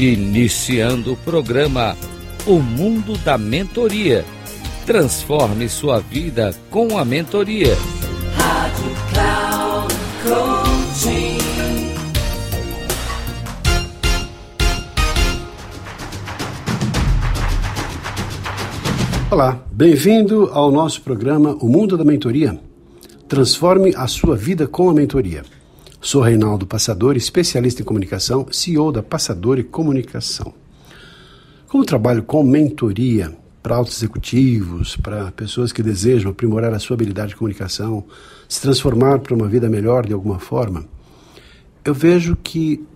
Iniciando o programa O Mundo da Mentoria. Transforme sua vida com a mentoria. Rádio Cloud Coaching. Olá, bem-vindo ao nosso programa O Mundo da Mentoria. Transforme a sua vida com a mentoria. Sou Reinaldo Passador, especialista em comunicação, CEO da Passador e Comunicação. Como trabalho com mentoria para altos executivos, para pessoas que desejam aprimorar a sua habilidade de comunicação, se transformar para uma vida melhor de alguma forma, eu vejo que,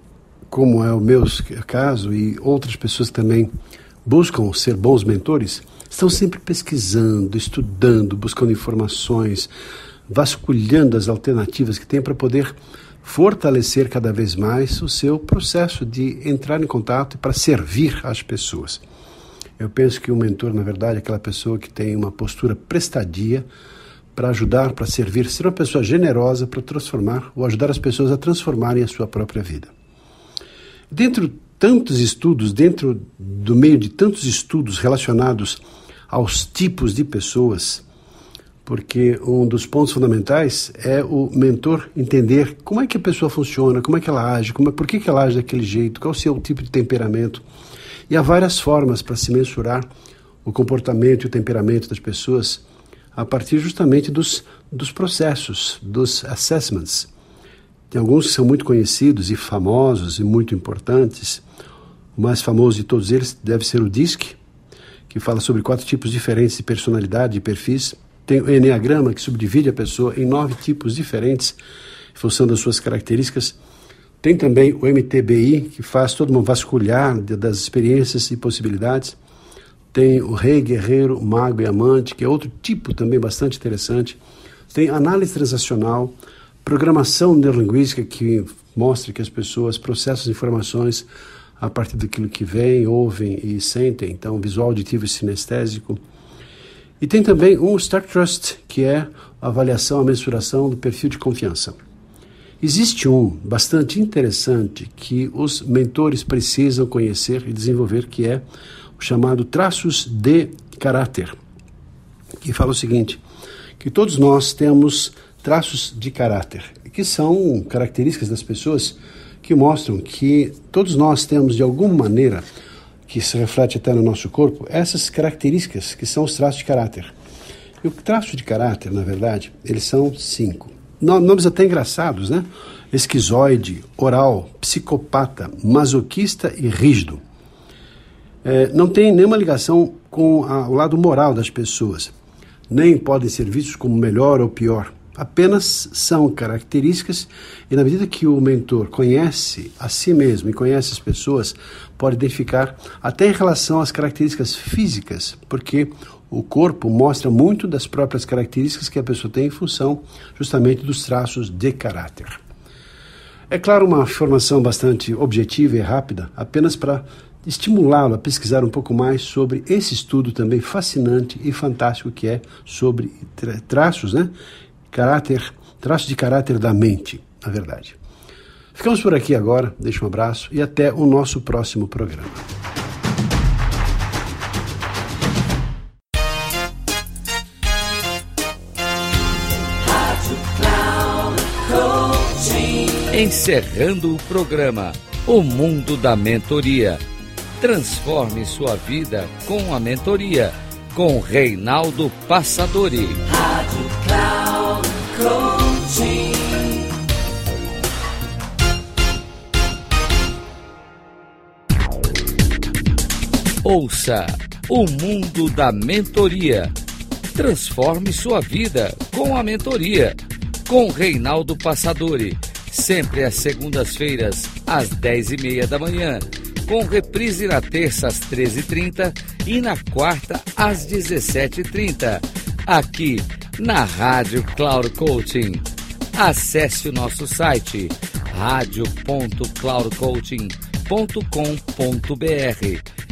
como é o meu caso e outras pessoas que também buscam ser bons mentores, estão sempre pesquisando, estudando, buscando informações, vasculhando as alternativas que têm para poder fortalecer cada vez mais o seu processo de entrar em contato para servir as pessoas. Eu penso que o mentor, na verdade, é aquela pessoa que tem uma postura prestadia para ajudar, para servir, ser uma pessoa generosa para transformar ou ajudar as pessoas a transformarem a sua própria vida. Dentro de tantos estudos, dentro do meio de tantos estudos relacionados aos tipos de pessoas, porque um dos pontos fundamentais é o mentor entender como é que a pessoa funciona, como é que ela age, como é, por que, que ela age daquele jeito, qual o seu tipo de temperamento. E há várias formas para se mensurar o comportamento e o temperamento das pessoas a partir justamente dos, dos processos, dos assessments. Tem alguns que são muito conhecidos e famosos e muito importantes. O mais famoso de todos eles deve ser o DISC, que fala sobre quatro tipos diferentes de personalidade e perfis. Tem o Enneagrama, que subdivide a pessoa em nove tipos diferentes, em função das suas características. Tem também o MTBI, que faz todo um vasculhar das experiências e possibilidades. Tem o Rei, Guerreiro, Mago e Amante, que é outro tipo também bastante interessante. Tem análise transacional, programação neurolinguística, que mostra que as pessoas processam informações a partir daquilo que veem, ouvem e sentem, então visual, auditivo e sinestésico. E tem também um Star Trust, que é a avaliação, a mensuração do perfil de confiança. Existe um bastante interessante que os mentores precisam conhecer e desenvolver, que é o chamado traços de caráter, que fala o seguinte, que todos nós temos traços de caráter, que são características das pessoas que mostram que todos nós temos de alguma maneira que se reflete até no nosso corpo, essas características que são os traços de caráter. E o traço de caráter, na verdade, eles são cinco. Nomes até engraçados, né? Esquizoide, oral, psicopata, masoquista e rígido. É, não tem nenhuma ligação com a, o lado moral das pessoas, nem podem ser vistos como melhor ou pior. Apenas são características, e na medida que o mentor conhece a si mesmo e conhece as pessoas, pode identificar até em relação às características físicas, porque o corpo mostra muito das próprias características que a pessoa tem em função justamente dos traços de caráter. É claro, uma formação bastante objetiva e rápida, apenas para estimulá-lo a pesquisar um pouco mais sobre esse estudo também fascinante e fantástico que é sobre traços, né? Caráter, traço de caráter da mente, na verdade. Ficamos por aqui agora, deixo um abraço e até o nosso próximo programa. Encerrando o programa O Mundo da Mentoria. Transforme sua vida com a mentoria com Reinaldo Passadori. Rádio Ouça o mundo da mentoria. Transforme sua vida com a mentoria. Com Reinaldo Passadori. Sempre às segundas-feiras, às dez e meia da manhã. Com reprise na terça às treze e trinta na quarta às dezessete e trinta. Aqui na Rádio Cloud Coaching. Acesse o nosso site radio.cloudcoaching.com.br